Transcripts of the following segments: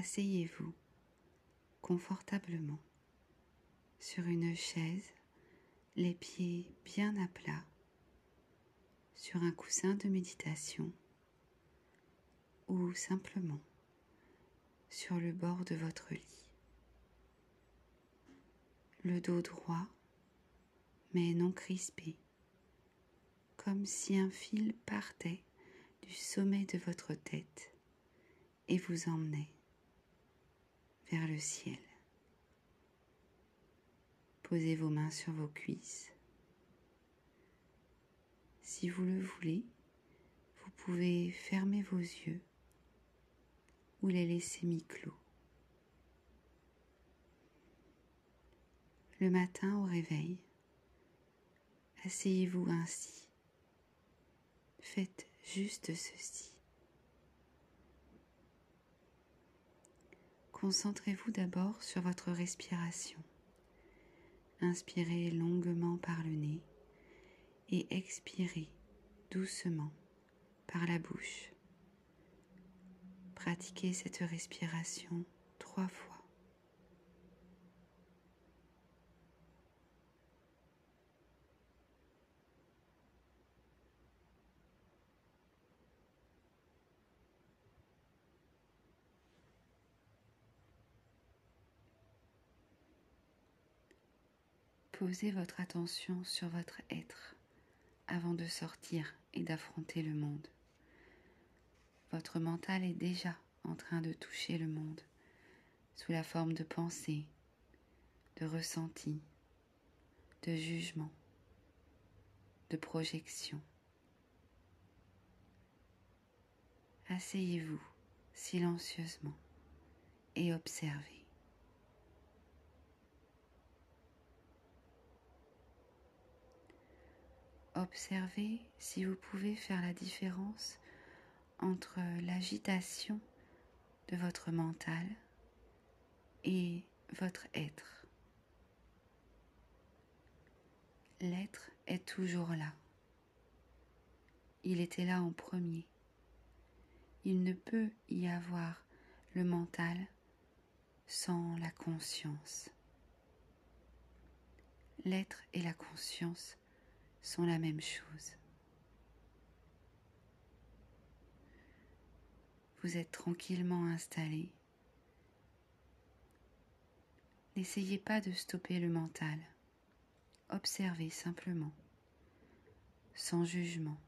asseyez-vous confortablement sur une chaise, les pieds bien à plat, sur un coussin de méditation ou simplement sur le bord de votre lit. Le dos droit mais non crispé, comme si un fil partait du sommet de votre tête et vous emmenait vers le ciel. Posez vos mains sur vos cuisses. Si vous le voulez, vous pouvez fermer vos yeux ou les laisser mi-clos. Le matin au réveil, asseyez-vous ainsi. Faites juste ceci. Concentrez-vous d'abord sur votre respiration. Inspirez longuement par le nez et expirez doucement par la bouche. Pratiquez cette respiration trois fois. Posez votre attention sur votre être avant de sortir et d'affronter le monde. Votre mental est déjà en train de toucher le monde sous la forme de pensées, de ressentis, de jugements, de projections. Asseyez-vous silencieusement et observez. Observez si vous pouvez faire la différence entre l'agitation de votre mental et votre être. L'être est toujours là. Il était là en premier. Il ne peut y avoir le mental sans la conscience. L'être et la conscience sont la même chose. Vous êtes tranquillement installé. N'essayez pas de stopper le mental. Observez simplement, sans jugement,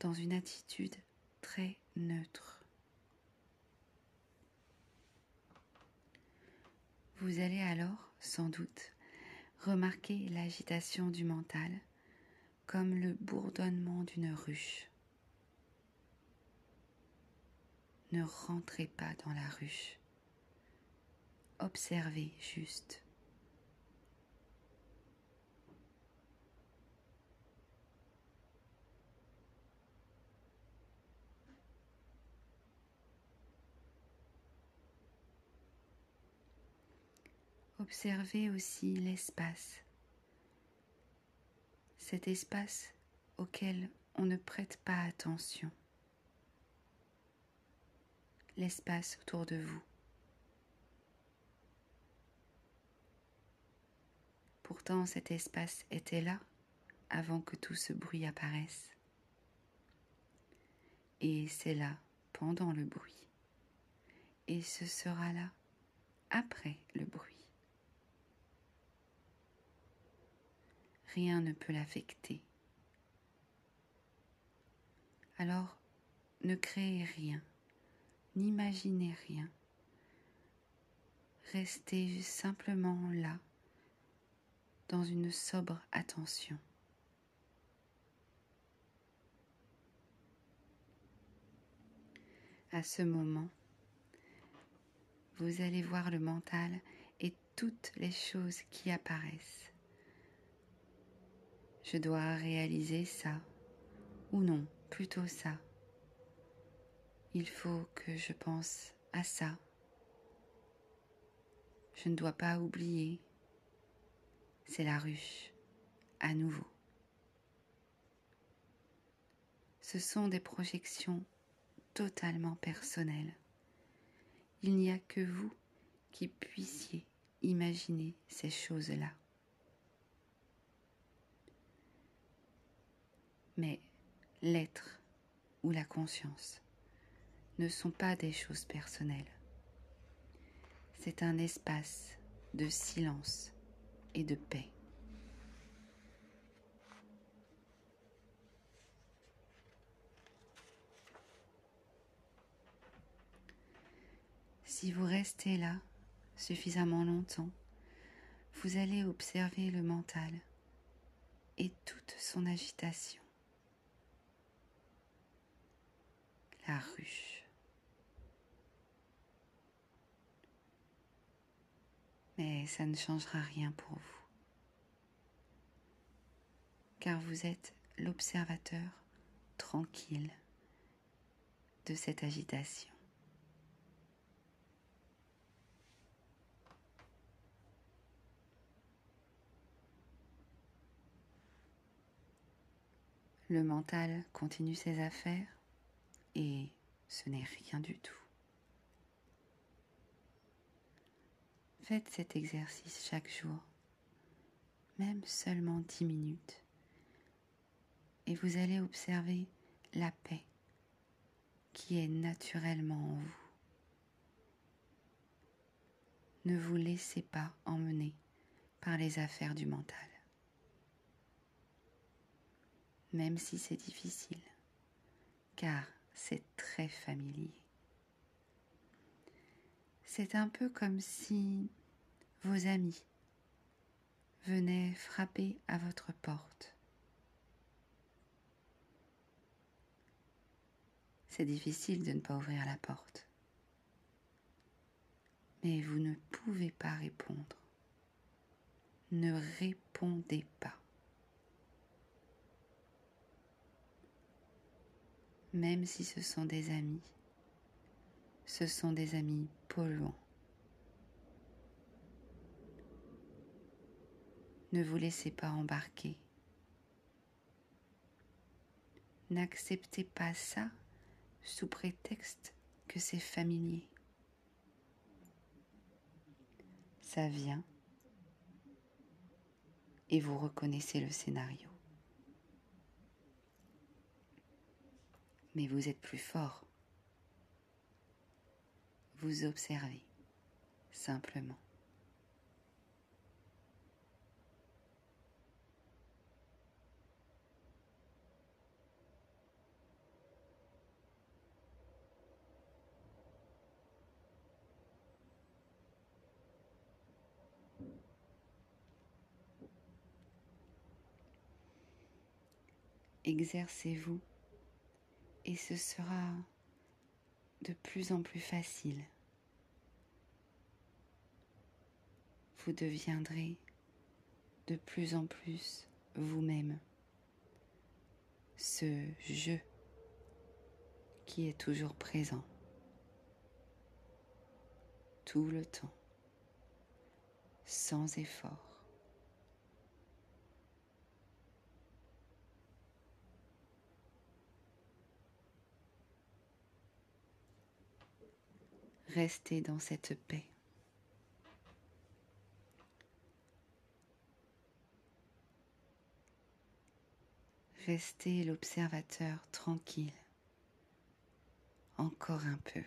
dans une attitude très neutre. Vous allez alors, sans doute, Remarquez l'agitation du mental comme le bourdonnement d'une ruche. Ne rentrez pas dans la ruche. Observez juste. Observez aussi l'espace, cet espace auquel on ne prête pas attention, l'espace autour de vous. Pourtant cet espace était là avant que tout ce bruit apparaisse. Et c'est là pendant le bruit. Et ce sera là après le bruit. Rien ne peut l'affecter. Alors, ne créez rien, n'imaginez rien. Restez simplement là, dans une sobre attention. À ce moment, vous allez voir le mental et toutes les choses qui apparaissent je dois réaliser ça, ou non, plutôt ça. Il faut que je pense à ça. Je ne dois pas oublier. C'est la ruche, à nouveau. Ce sont des projections totalement personnelles il n'y a que vous qui puissiez imaginer ces choses-là. Mais l'être ou la conscience ne sont pas des choses personnelles. C'est un espace de silence et de paix. Si vous restez là suffisamment longtemps, vous allez observer le mental et toute son agitation. La ruche. Mais ça ne changera rien pour vous, car vous êtes l'observateur tranquille de cette agitation. Le mental continue ses affaires et ce n'est rien du tout. Faites cet exercice chaque jour, même seulement dix minutes, et vous allez observer la paix qui est naturellement en vous. Ne vous laissez pas emmener par les affaires du mental même si c'est difficile, car très familier. C'est un peu comme si vos amis venaient frapper à votre porte. C'est difficile de ne pas ouvrir la porte, mais vous ne pouvez pas répondre. Ne répondez pas. Même si ce sont des amis, ce sont des amis polluants. Ne vous laissez pas embarquer. N'acceptez pas ça sous prétexte que c'est familier. Ça vient et vous reconnaissez le scénario. Mais vous êtes plus fort. Vous observez simplement. Exercez-vous et ce sera de plus en plus facile. Vous deviendrez de plus en plus vous-même, ce je qui est toujours présent tout le temps, sans effort. Restez dans cette paix. Restez l'observateur tranquille. Encore un peu.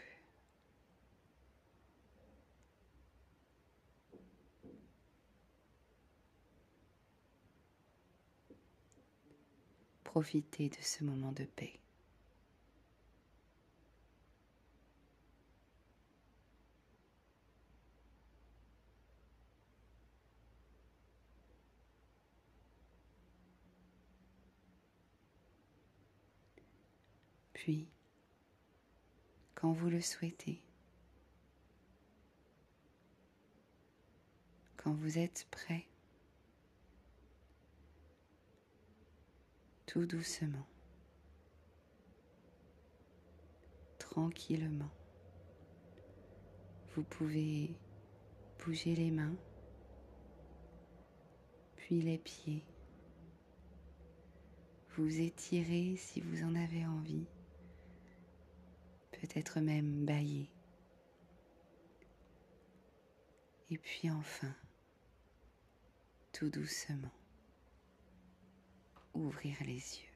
Profitez de ce moment de paix. Puis, quand vous le souhaitez, quand vous êtes prêt, tout doucement, tranquillement, vous pouvez bouger les mains, puis les pieds, vous étirer si vous en avez envie être même bâiller. Et puis enfin, tout doucement, ouvrir les yeux.